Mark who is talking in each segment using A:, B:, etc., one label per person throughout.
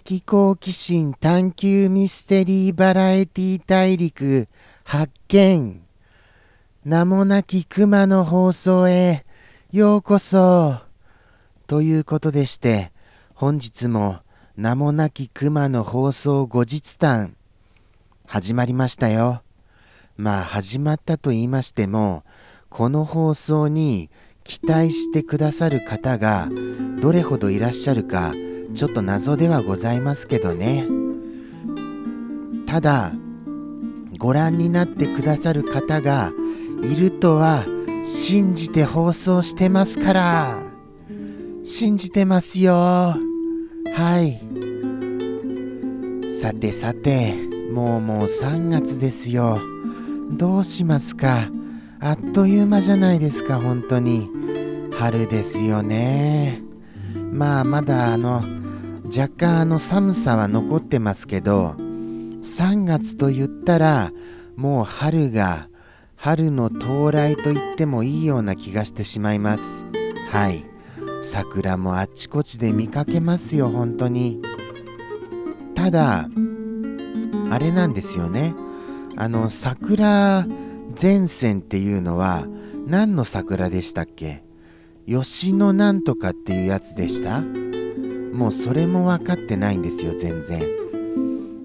A: 的好奇心探求ミステリーバラエティ大陸発見。名もなき熊の放送へようこそ。ということでして本日も名もなき熊の放送後日談始まりましたよ。まあ始まったと言いましてもこの放送に期待してくださる方がどれほどいらっしゃるかちょっと謎ではございますけどね。ただご覧になってくださる方がいるとは信じて放送してますから。信じてますよ。はい。さてさてもうもう3月ですよ。どうしますか？あっという間じゃないですか本当に。春ですよね。まあまだあの若干あの寒さは残ってますけど3月と言ったらもう春が春の到来と言ってもいいような気がしてしまいます。はい。桜もあちこちで見かけますよ本当に。ただあれなんですよね。あの桜前線っていうのは何の桜でしたっけ？吉野なんとかっていうやつでした？もうそれも分かってないんですよ全然。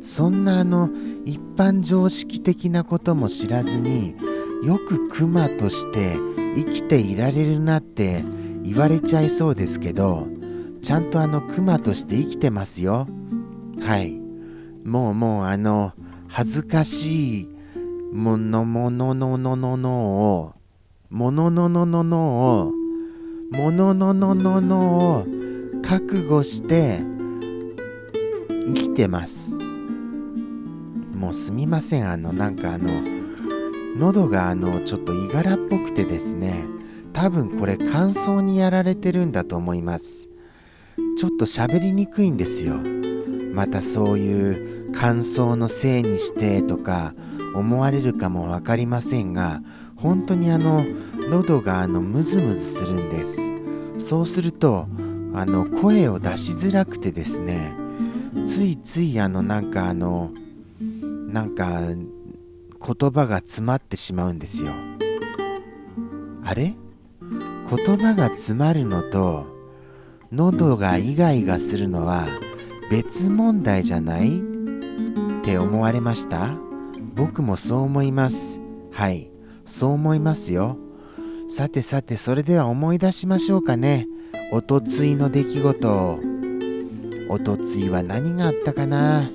A: そんなあの一般常識的なことも知らずによくクマとして生きていられるなって言われちゃいそうですけどちゃんとあのクマとして生きてますよ。はい。もうもうあの恥ずかしいものものののののをものののののをものののののを覚悟して生きてます。もうすみません。あのなんかあの喉があのちょっといがらっぽくてですね。多分これ乾燥にやられてるんだと思います。ちょっと喋りにくいんですよ。またそういう乾燥のせいにしてとか思われるかも分かりませんが本当にあの喉があのムズムズするんです。そうするとあの声を出しづらくてですねついついあのなんかあのなんか言葉が詰まってしまうんですよ。あれ？言葉が詰まるのと喉がイガイガするのは別問題じゃない？って思われました？僕もそう思います。はいそう思いますよ。さてさてそれでは思い出しましょうかね。おとついの出来事おとついは何があったかな？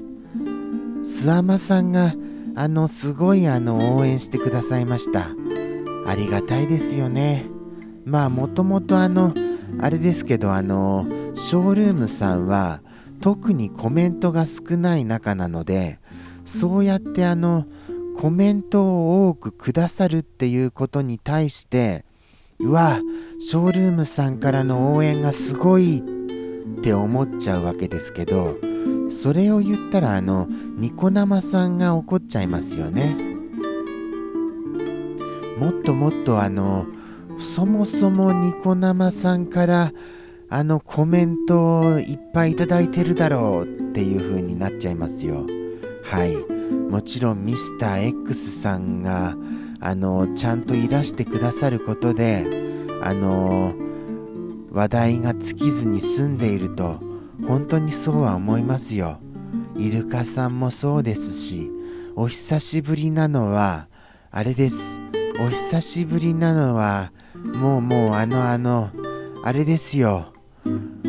A: 諏訪間さんがあのすごいあの応援してくださいました。ありがたいですよね。まあもともとあのあれですけどあのショールームさんは特にコメントが少ない中なのでそうやってあのコメントを多くくださるっていうことに対してうわショールームさんからの応援がすごいって思っちゃうわけですけどそれを言ったらあのニコ生さんが怒っちゃいますよね。もっともっとあのそもそもニコ生さんからあのコメントをいっぱいいただいてるだろうっていう風になっちゃいますよ。はい。もちろんミスター X さんがあのちゃんといらしてくださることであの話題が尽きずに済んでいると本当にそうは思いますよ。イルカさんもそうですしお久しぶりなのはあれです。お久しぶりなのはもうもうあのあのあれですよ。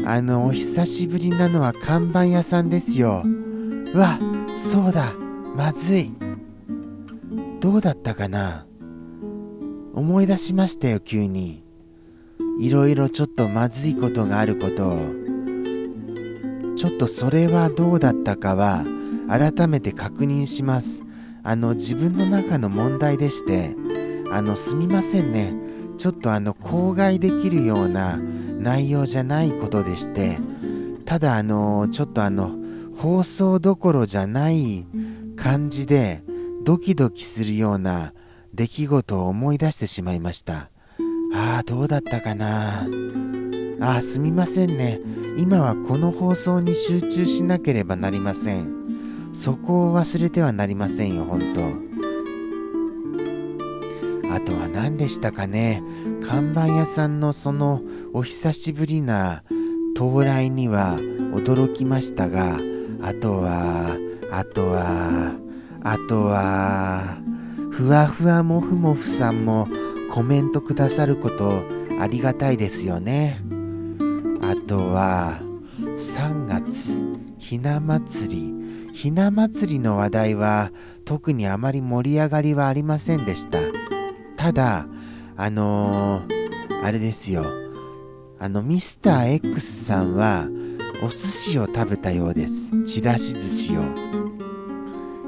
A: あのお久しぶりなのは看板屋さんですよ。うわそうだ。まずい。どうだったかな？思い出しましたよ急に。いろいろちょっとまずいことがあることを。ちょっとそれはどうだったかは改めて確認します。あの自分の中の問題でしてあのすみませんね。ちょっとあの口外できるような内容じゃないことでしてただあのちょっとあの放送どころじゃない感じでドキドキするような出来事を思い出してしまいましたああどうだったかなあ、すみませんね。今はこの放送に集中しなければなりません。そこを忘れてはなりませんよ、本当。あとは何でしたかね。看板屋さんのそのお久しぶりな到来には驚きましたが、あとは、あとは、あとは、ふわふわもふもふさんもコメントくださることありがたいですよね。あとは、3月、ひな祭り。ひな祭りの話題は特にあまり盛り上がりはありませんでした。ただ、あのー、あれですよ。あの、ミスター X さんはお寿司を食べたようです。ちらし寿司を。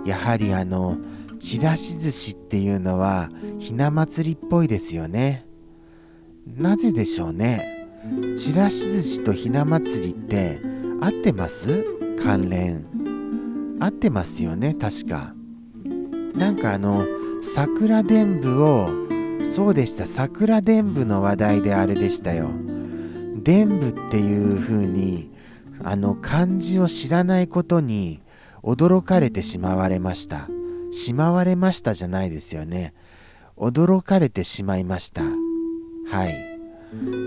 A: やはりあの、ちらし寿司っていうのはひな祭りっぽいですよね。なぜでしょうね？ちらし寿司とひな祭りって合ってます？関連。合ってますよね、確か。なんかあの、桜伝部を、そうでした、桜伝部の話題であれでしたよ。伝部っていう風に、あの、漢字を知らないことに驚かれてしまわれました。しまわれましたじゃないですよね。驚かれてしまいました。はい。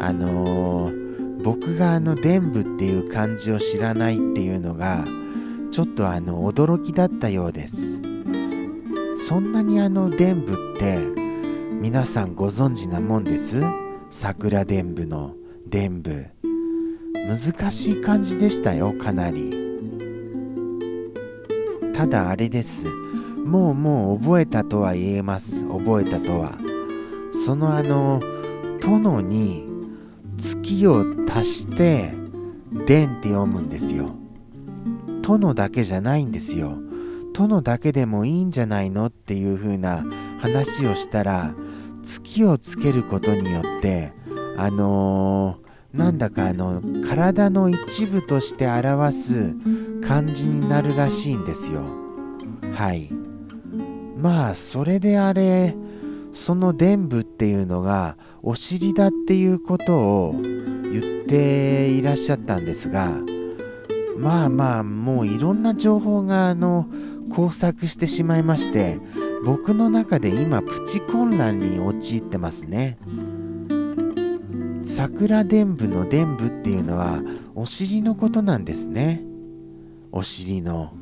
A: あのー、僕があの伝部っていう漢字を知らないっていうのがちょっとあの驚きだったようですそんなにあの伝部って皆さんご存知なもんです？桜伝部の伝部難しい漢字でしたよかなりただあれです。もうもう覚えたとは言えます。覚えたとは。そのあの殿に月を足して伝って読むんですよ。殿だけじゃないんですよ。殿だけでもいいんじゃないのっていう風な話をしたら月をつけることによってあのー、なんだかあの体の一部として表す感じになるらしいんですよ。はい。まあそれであれその伝部っていうのがお尻だっていうことを言っていらっしゃったんですがまあまあもういろんな情報があの交錯してしまいまして僕の中で今プチ混乱に陥ってますね。桜伝部の伝部っていうのはお尻のことなんですね。お尻の。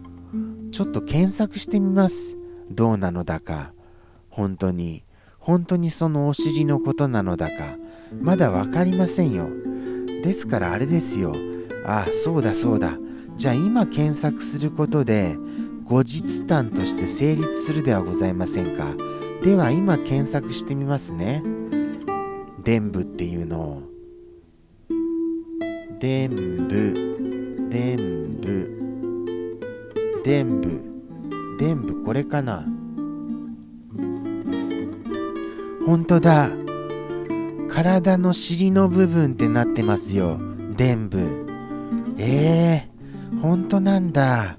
A: ちょっと検索してみます。どうなのだか。本当に。本当にそのお尻のことなのだか。まだ分かりませんよ。ですからあれですよ。ああそうだそうだ。じゃあ今検索することで後日談として成立するではございませんか。では今検索してみますね。伝部っていうのを。伝部。伝部。伝部伝部これかな。本当だ。体の尻の部分ってなってますよ。伝部。ええー、本当なんだ。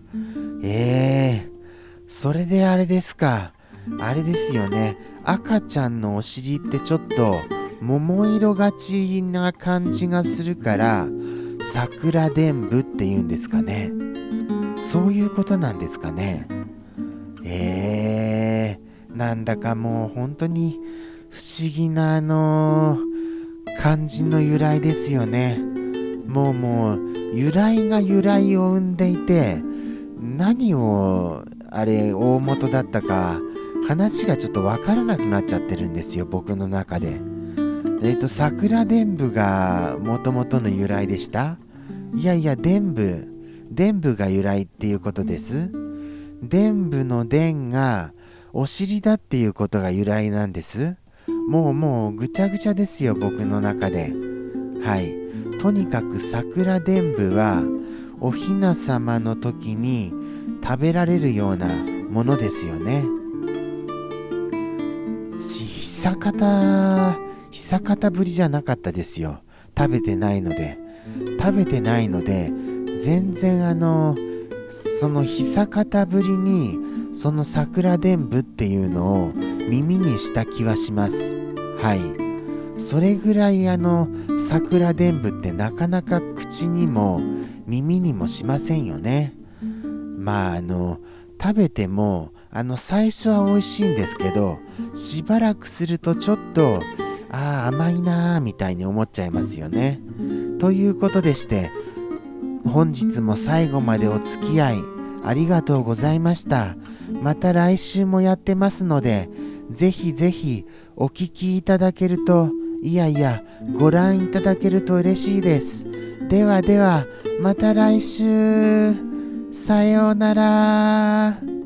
A: ええー、それであれですか。あれですよね。赤ちゃんのお尻ってちょっと桃色がちな感じがするから桜伝部っていうんですかね。そういうことなんですかねえー、なんだかもう本当に不思議なあのー、漢字の由来ですよね。もうもう由来が由来を生んでいて何をあれ大元だったか話がちょっと分からなくなっちゃってるんですよ僕の中で。えっ、ー、と桜伝部がもともとの由来でしたいやいや伝部伝部が由来っていうことです。伝部の伝がお尻だっていうことが由来なんです。もうもうぐちゃぐちゃですよ僕の中で。はい。とにかく桜伝部はおひな様の時に食べられるようなものですよね。久方久方ぶりじゃなかったですよ。食べてないので。食べてないので全然あのその久方ぶりにその桜伝部っていうのを耳にした気はします。はい。それぐらいあの桜伝舞ってなかなか口にも耳にもしませんよね。まああの食べてもあの最初は美味しいんですけどしばらくするとちょっとああ甘いなーみたいに思っちゃいますよね。ということでして本日も最後までお付き合いありがとうございました。また来週もやってますのでぜひぜひお聴きいただけるといやいやご覧いただけると嬉しいです。ではではまた来週。さようなら。